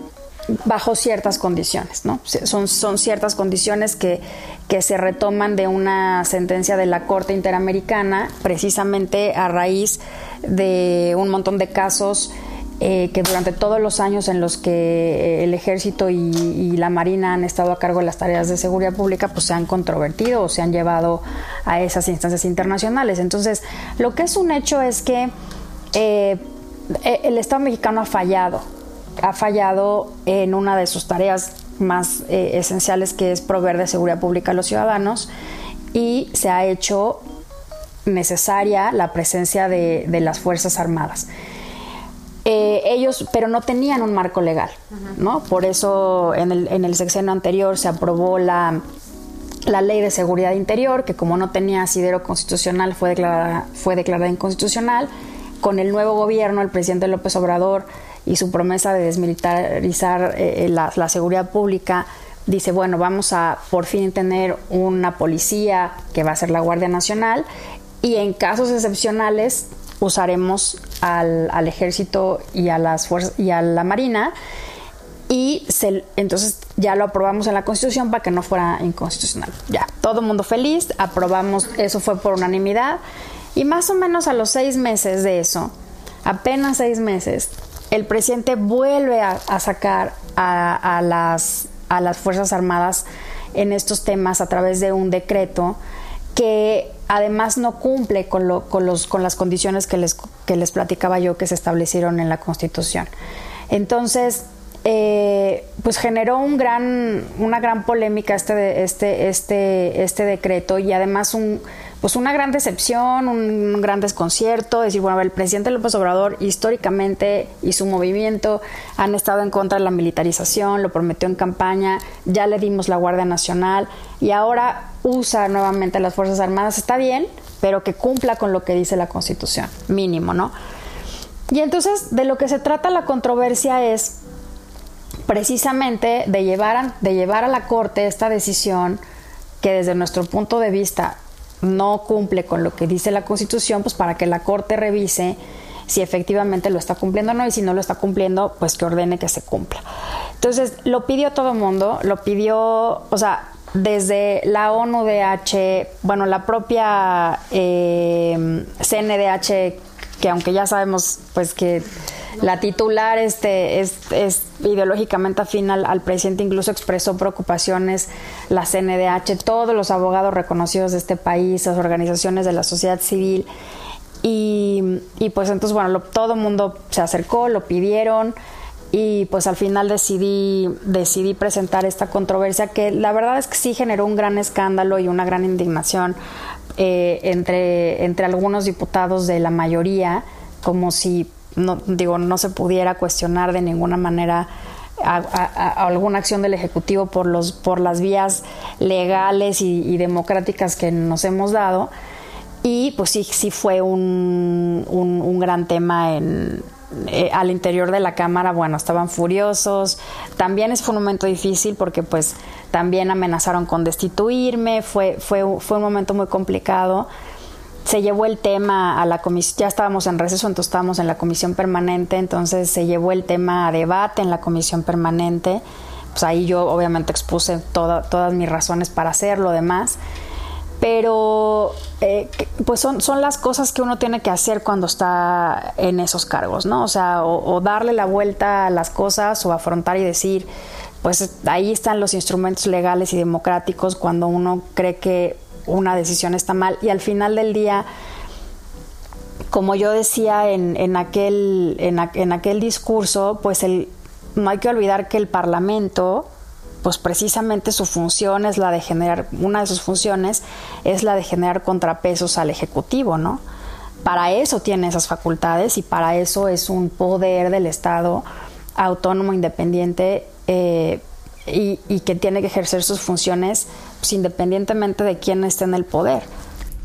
bajo ciertas condiciones. ¿no? Son, son ciertas condiciones que, que se retoman de una sentencia de la Corte Interamericana precisamente a raíz de un montón de casos eh, que durante todos los años en los que eh, el ejército y, la marina han estado a cargo de las tareas de seguridad pública, pues se han controvertido o se han llevado a esas instancias internacionales. Entonces, lo que es un hecho es que eh, el Estado mexicano ha fallado, ha fallado en una de sus tareas más esenciales que es proveer de seguridad pública a los ciudadanos y se ha hecho necesaria la presencia de las Fuerzas Armadas. Eh, ellos, pero no tenían un marco legal, ¿no? Por eso en el, en el sexenio anterior se aprobó la, la ley de seguridad interior, que como no tenía asidero constitucional fue declarada, fue declarada inconstitucional. Con el nuevo gobierno, el presidente López Obrador y su promesa de desmilitarizar eh, la, la seguridad pública, dice, bueno, vamos a por fin tener una policía que va a ser la Guardia Nacional y en casos excepcionales usaremos al, al ejército y a las fuerzas y a la marina y se, entonces ya lo aprobamos en la Constitución para que no fuera inconstitucional. Ya, todo mundo feliz, aprobamos, eso fue por unanimidad y más o menos a los seis meses de eso, apenas seis meses, el presidente vuelve a, a sacar a, a, las, a las Fuerzas Armadas en estos temas a través de un decreto que además no cumple con, lo, con, los, con las condiciones que les, que les platicaba yo que se establecieron en la Constitución. Entonces, eh, pues generó un gran, una gran polémica este, este, este, este decreto y además un, pues una gran decepción, un gran desconcierto, decir, bueno, el presidente López Obrador históricamente y su movimiento han estado en contra de la militarización, lo prometió en campaña, ya le dimos la Guardia Nacional y ahora usa nuevamente las Fuerzas Armadas, está bien, pero que cumpla con lo que dice la Constitución, mínimo, ¿no? Y entonces de lo que se trata la controversia es precisamente de llevar, de llevar a la Corte esta decisión que desde nuestro punto de vista no cumple con lo que dice la Constitución, pues para que la Corte revise si efectivamente lo está cumpliendo o no, y si no lo está cumpliendo, pues que ordene que se cumpla. Entonces, lo pidió todo el mundo, lo pidió, o sea, desde la ONU-DH, bueno, la propia eh, CNDH, que aunque ya sabemos, pues que la titular este, es, es ideológicamente afín al, presidente, incluso expresó preocupaciones, la CNDH, todos los abogados reconocidos de este país, las organizaciones de la sociedad civil. Y, pues entonces, bueno, lo, todo el mundo se acercó, lo pidieron y pues al final decidí, decidí presentar esta controversia que la verdad es que sí generó un gran escándalo y una gran indignación eh, entre algunos diputados de la mayoría, como si no, digo, no se pudiera cuestionar de ninguna manera alguna acción del Ejecutivo por, los, por las vías legales y, democráticas que nos hemos dado. Y pues sí, sí fue un, un, gran tema en, eh, al interior de la Cámara, bueno, estaban furiosos. También fue un momento difícil porque pues también amenazaron con destituirme, fue, fue, fue un momento muy complicado se llevó el tema a la comisión, ya estábamos en receso, entonces estábamos en la comisión permanente, entonces se llevó el tema a debate en la comisión permanente, pues ahí yo obviamente expuse toda, todas mis razones para hacerlo, demás, pero eh, pues son, son las cosas que uno tiene que hacer cuando está en esos cargos, ¿no? O sea, o, o darle la vuelta a las cosas o afrontar y decir, pues ahí están los instrumentos legales y democráticos cuando uno cree que una decisión está mal y al final del día como yo decía en, en aquel, en, aquel discurso, pues el, no hay que olvidar que el Parlamento, pues precisamente su función es la de generar, una de sus funciones es la de generar contrapesos al Ejecutivo, ¿no? Para eso tiene esas facultades y para eso es un poder del Estado autónomo, independiente, eh, y, que tiene que ejercer sus funciones pues, independientemente de quién esté en el poder.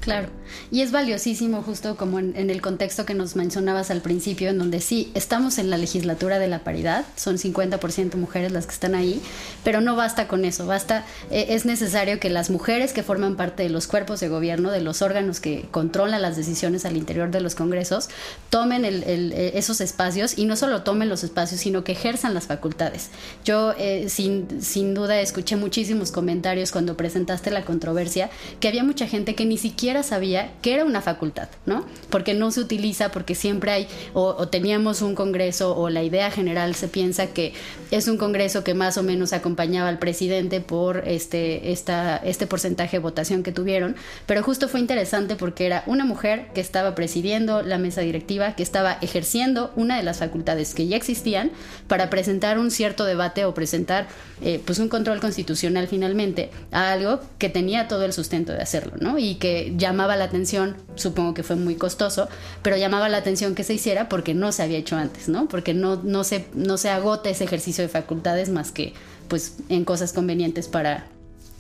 Claro. Y es valiosísimo justo como en, en, el contexto que nos mencionabas al principio, en donde sí, estamos en la legislatura de la paridad, son 50% mujeres las que están ahí, pero no basta con eso, basta, eh, es necesario que las mujeres que forman parte de los cuerpos de gobierno, de los órganos que controlan las decisiones al interior de los congresos, tomen el, el, eh, esos espacios y no solo tomen los espacios, sino que ejerzan las facultades. Yo eh, sin, sin duda escuché muchísimos comentarios cuando presentaste la controversia, que había mucha gente que ni siquiera sabía que era una facultad, ¿no? Porque no se utiliza, porque siempre hay, o, o, teníamos un congreso, o la idea general se piensa que es un congreso que más o menos acompañaba al presidente por este, esta, este porcentaje de votación que tuvieron, pero justo fue interesante porque era una mujer que estaba presidiendo la mesa directiva, que estaba ejerciendo una de las facultades que ya existían para presentar un cierto debate o presentar eh, pues un control constitucional finalmente a algo que tenía todo el sustento de hacerlo, ¿no? Y que llamaba la atención, supongo que fue muy costoso, pero llamaba la atención que se hiciera porque no se había hecho antes, ¿no? Porque no, no, se, no se agota ese ejercicio de facultades más que pues en cosas convenientes para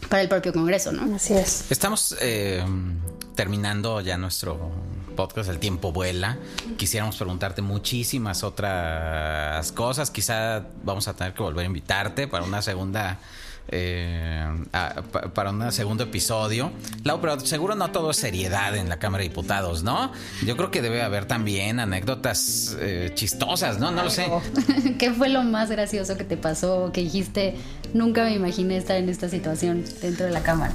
para el propio Congreso, ¿no? Así es. Estamos eh, terminando ya nuestro podcast, el tiempo vuela. Quisiéramos preguntarte muchísimas otras cosas. Quizá vamos a tener que volver a invitarte para una segunda eh, para un segundo episodio. Lau, pero seguro no todo es seriedad en la Cámara de Diputados, ¿no? Yo creo que debe haber también anécdotas eh, chistosas, ¿no? No lo sé. ¿Qué fue lo más gracioso que te pasó? Que dijiste, nunca me imaginé estar en esta situación dentro de la Cámara.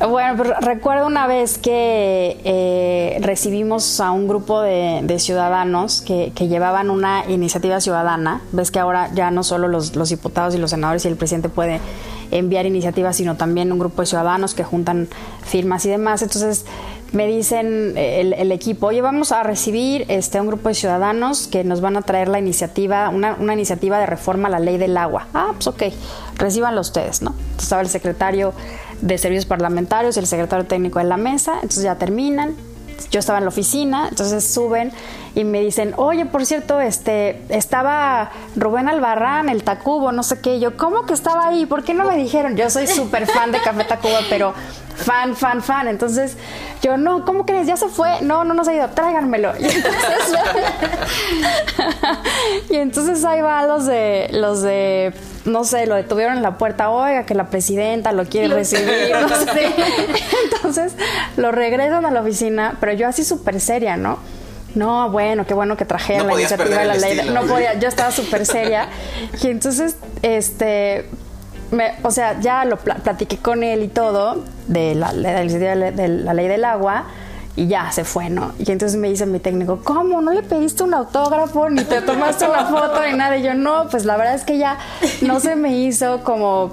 Bueno, pues recuerdo una vez que eh, recibimos a un grupo de, ciudadanos que, llevaban una iniciativa ciudadana. Ves que ahora ya no solo los, diputados y los senadores y el presidente puede enviar iniciativas, sino también un grupo de ciudadanos que juntan firmas y demás. Entonces me dicen eh, el, equipo, oye, vamos a recibir este, un grupo de ciudadanos que nos van a traer la iniciativa, una, una iniciativa de reforma a la ley del agua. Ah, pues ok, recíbanlo ustedes, ¿no? Entonces estaba el secretario de Servicios Parlamentarios y el secretario técnico de la mesa, entonces ya terminan. Yo estaba en la oficina, entonces suben y me dicen, oye, por cierto, este, estaba Rubén Albarrán, el Tacubo, no sé qué. Yo, ¿cómo que estaba ahí? ¿Por qué no me dijeron? Yo soy súper fan de Café Tacuba, pero fan, fan, fan. Entonces, yo, no, ¿cómo crees? ¿Ya se fue? No, no nos ha ido, tráiganmelo. Y entonces, y entonces ahí va los de, los de, no sé, lo detuvieron en la puerta, oiga, que la presidenta lo quiere recibir, no sé. Entonces, lo regresan a la oficina, pero yo así súper seria, ¿no? No, bueno, qué bueno que trajeron No la iniciativa de la ley. estilo, no podía, yo estaba súper seria. Y entonces, este, me- o sea, ya lo pla- platiqué con él y todo, de la, de de la- ley del agua, y ya se fue, ¿no? Y entonces me dice mi técnico, ¿cómo? ¿No le pediste un autógrafo? Ni te tomaste una foto ni nada. Y yo, no, pues la verdad es que ya no se me hizo como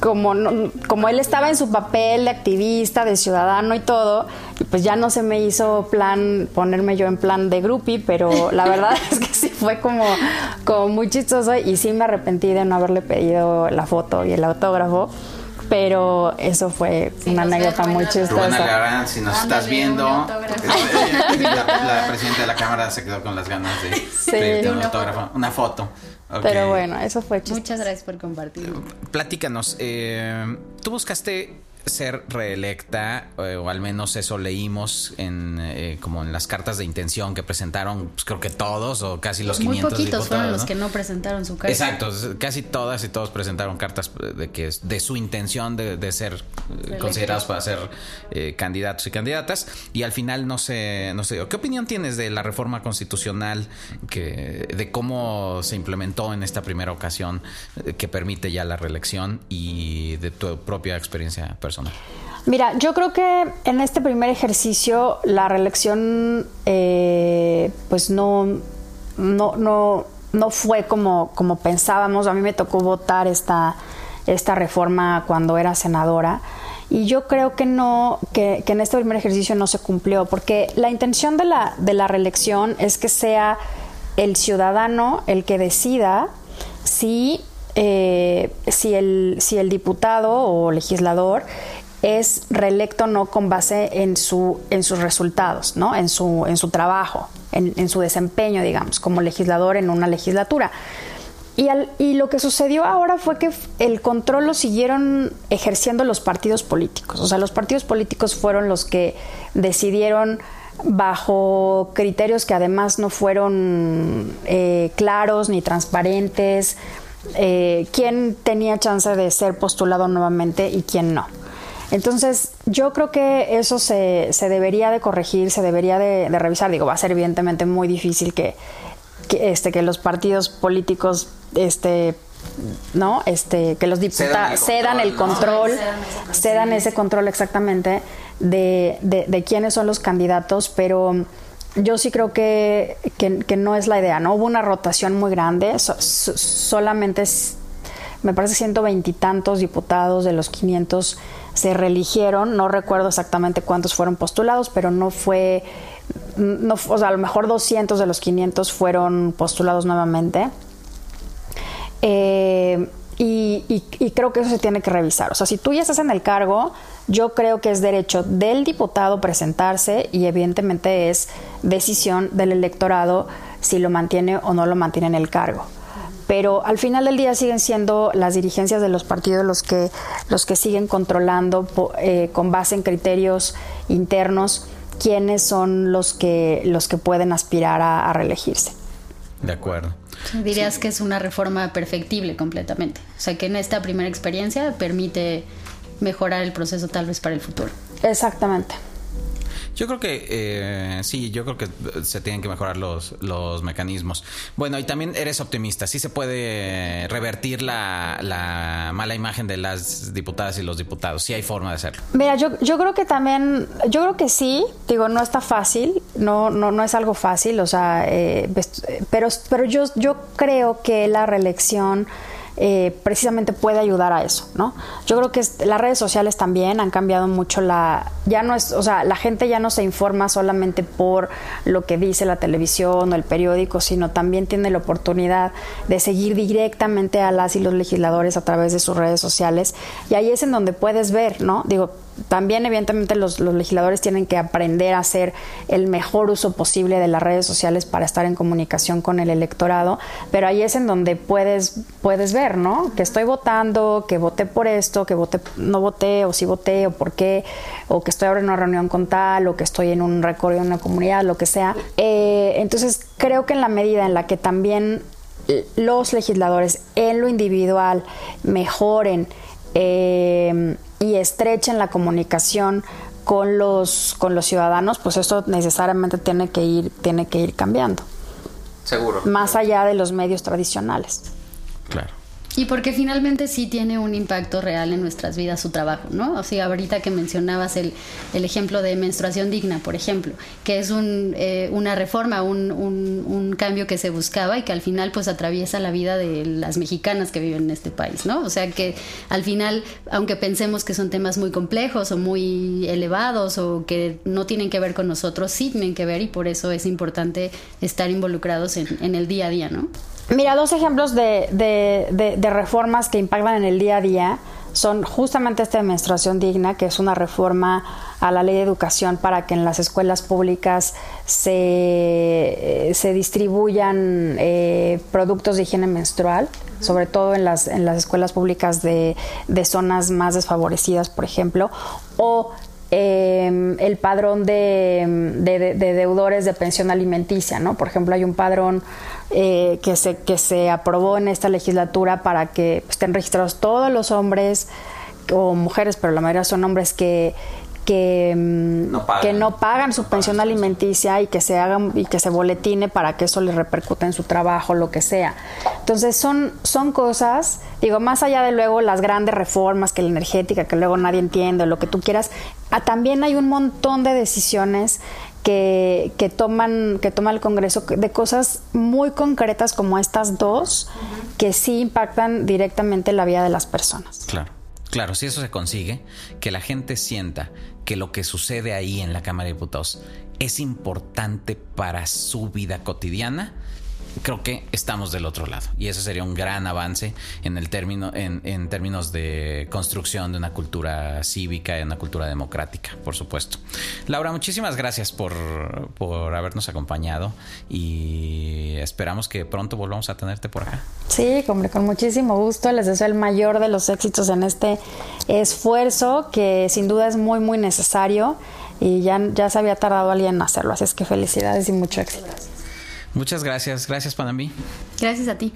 como, no- como él estaba en su papel de activista, de ciudadano y todo, pues ya no se me hizo plan ponerme yo en plan de groupie, pero la verdad es que fue como, como muy chistoso y sí me arrepentí de no haberle pedido la foto y el autógrafo, pero eso fue una anécdota muy chistosa. Algarán, si nos Ándale, estás viendo, un la, la presidenta de la Cámara se quedó con las ganas de pedirte un Una autógrafo, una foto. Pero bueno, eso fue chistoso. Muchas gracias por compartir. Platícanos, eh, tú buscaste ser reelecta, eh, o al menos eso leímos en eh, como en las cartas de intención que presentaron, pues creo que todos o casi los Muy 500 poquitos fueron los que no presentaron su carta. Exacto, casi todas y todos presentaron cartas de que de su intención de, de ser eh, considerados para ser eh, candidatos y candidatas y al final no se no se dio. ¿Qué opinión tienes de la reforma constitucional que de cómo se implementó en esta primera ocasión eh, que permite ya la reelección y de tu propia experiencia personal? Mira, yo creo que en este primer ejercicio la reelección eh, pues no, no, no, no fue como, como pensábamos. A mí me tocó votar esta, esta reforma cuando era senadora. Y yo creo que no, que, que en este primer ejercicio no se cumplió, porque la intención de la, de la reelección es que sea el ciudadano el que decida si, eh, si, el, si el diputado o legislador es reelecto no con base en, su, en sus resultados, ¿no? en, su, en su trabajo, en, en su desempeño, digamos, como legislador en una legislatura. Y, al- y lo que sucedió ahora fue que el control lo siguieron ejerciendo los partidos políticos. O sea, los partidos políticos fueron los que decidieron bajo criterios que además no fueron eh, claros ni transparentes, eh, quién tenía chance de ser postulado nuevamente y quién no. Entonces, yo creo que eso se, se debería de corregir, se debería de, de revisar. Digo, va a ser evidentemente muy difícil que, que, este, que los partidos políticos, este, ¿no? Este, que los diputados cedan el control, cedan ese control exactamente de, de, de quiénes son los candidatos, pero yo sí creo que, que, no es la idea, ¿no? Hubo una rotación muy grande, so- so- solamente me parece 120 y tantos diputados de los 500 se reeligieron, no recuerdo exactamente cuántos fueron postulados, pero no fue, o sea, a lo mejor 200 de los 500 fueron postulados nuevamente. Eh, y, y- y creo que eso se tiene que revisar. O sea, si tú ya estás en el cargo, yo creo que es derecho del diputado presentarse y evidentemente es decisión del electorado si lo mantiene o no lo mantiene en el cargo. pero al final del día siguen siendo las dirigencias de los partidos los que, los que siguen controlando eh, con base en criterios internos quiénes son los que, los que pueden aspirar a, reelegirse. De acuerdo. Dirías que es una reforma perfectible completamente. O sea, que en esta primera experiencia permite mejorar el proceso tal vez para el futuro. Exactamente. Yo creo que eh, sí, yo creo que se tienen que mejorar los, los mecanismos. Bueno, y también eres optimista. Sí se puede revertir la, la mala imagen de las diputadas y los diputados. Sí hay forma de hacerlo. Mira, yo, yo creo que también, yo creo que sí. Digo, no está fácil, no, no, no es algo fácil. O sea, eh, pero, pero yo, yo creo que la reelección eh, precisamente puede ayudar a eso, ¿no? Yo creo que las redes sociales también han cambiado mucho la, ya no es, o sea, la gente ya no se informa solamente por lo que dice la televisión o el periódico, sino también tiene la oportunidad de seguir directamente a las y los legisladores a través de sus redes sociales y ahí es en donde puedes ver, ¿no? Digo, también evidentemente los, legisladores tienen que aprender a hacer el mejor uso posible de las redes sociales para estar en comunicación con el electorado, pero ahí es en donde puedes, puedes ver, ¿no? Que estoy votando, que voté por esto, que voté, no voté, o si voté, o por qué, o que estoy ahora en una reunión con tal, o que estoy en un recorrido en una comunidad, lo que sea. Eh, entonces, creo que en la medida en la que también los legisladores en lo individual mejoren, eh, y estrechen la comunicación con los, con los ciudadanos, pues esto necesariamente tiene que ir, tiene que ir cambiando. Seguro. Más allá de los medios tradicionales. Claro. Y porque finalmente sí tiene un impacto real en nuestras vidas su trabajo, ¿no? O sea, ahorita que mencionabas el, el ejemplo de menstruación digna, por ejemplo, que es un, eh, una reforma, un, un, cambio que se buscaba y que al final pues atraviesa la vida de las mexicanas que viven en este país, ¿no? O sea que al final, aunque pensemos que son temas muy complejos o muy elevados o que no tienen que ver con nosotros, sí tienen que ver y por eso es importante estar involucrados en, en el día a día, ¿no? Mira, dos ejemplos de, de, reformas que impactan en el día a día son justamente esta de menstruación digna, que es una reforma a la ley de educación para que en las escuelas públicas se, se distribuyan eh, productos de higiene menstrual, sobre todo en las, en las escuelas públicas de, de zonas más desfavorecidas, por ejemplo, o eh, el padrón de, de, deudores de pensión alimenticia, ¿no? Por ejemplo, hay un padrón eh, que, se, que se aprobó en esta legislatura para que estén registrados todos los hombres o mujeres, pero la mayoría son hombres que, que mm, no, que no pagan su pensión alimenticia y que se hagan y que se boletine para que eso les repercute en su trabajo, lo que sea. Entonces son, son cosas, digo, más allá de luego las grandes reformas, que la energética, que luego nadie entiende, lo que tú quieras, ah, también hay un montón de decisiones que, que, toman, que toma el Congreso de cosas muy concretas como estas dos, que sí impactan directamente la vida de las personas. Claro. Claro, si eso se consigue, que la gente sienta que lo que sucede ahí en la Cámara de Diputados es importante para su vida cotidiana, creo que estamos del otro lado. Y eso sería un gran avance en el término, en, términos de construcción de una cultura cívica y una cultura democrática, por supuesto. Laura, muchísimas gracias por, por habernos acompañado y esperamos que pronto volvamos a tenerte por acá. Sí, con muchísimo gusto. Les deseo el mayor de los éxitos en este esfuerzo que sin duda es muy, muy necesario y ya, ya se había tardado alguien en hacerlo. Así es que felicidades y mucho éxito. Muchas gracias. Gracias, Panamí. Gracias a ti.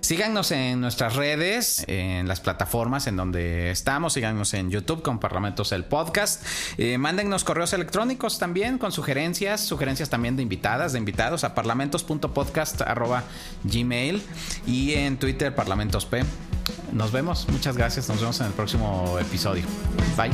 Síganos en nuestras redes, en las plataformas en donde estamos. Síganos en YouTube con Parlamentos el Podcast. Eh, mándennos correos electrónicos también con sugerencias, sugerencias también de invitadas, de invitados a parlamentos.podcast.gmail y en Twitter Parlamentos P. Nos vemos. Muchas gracias. Nos vemos en el próximo episodio. Bye.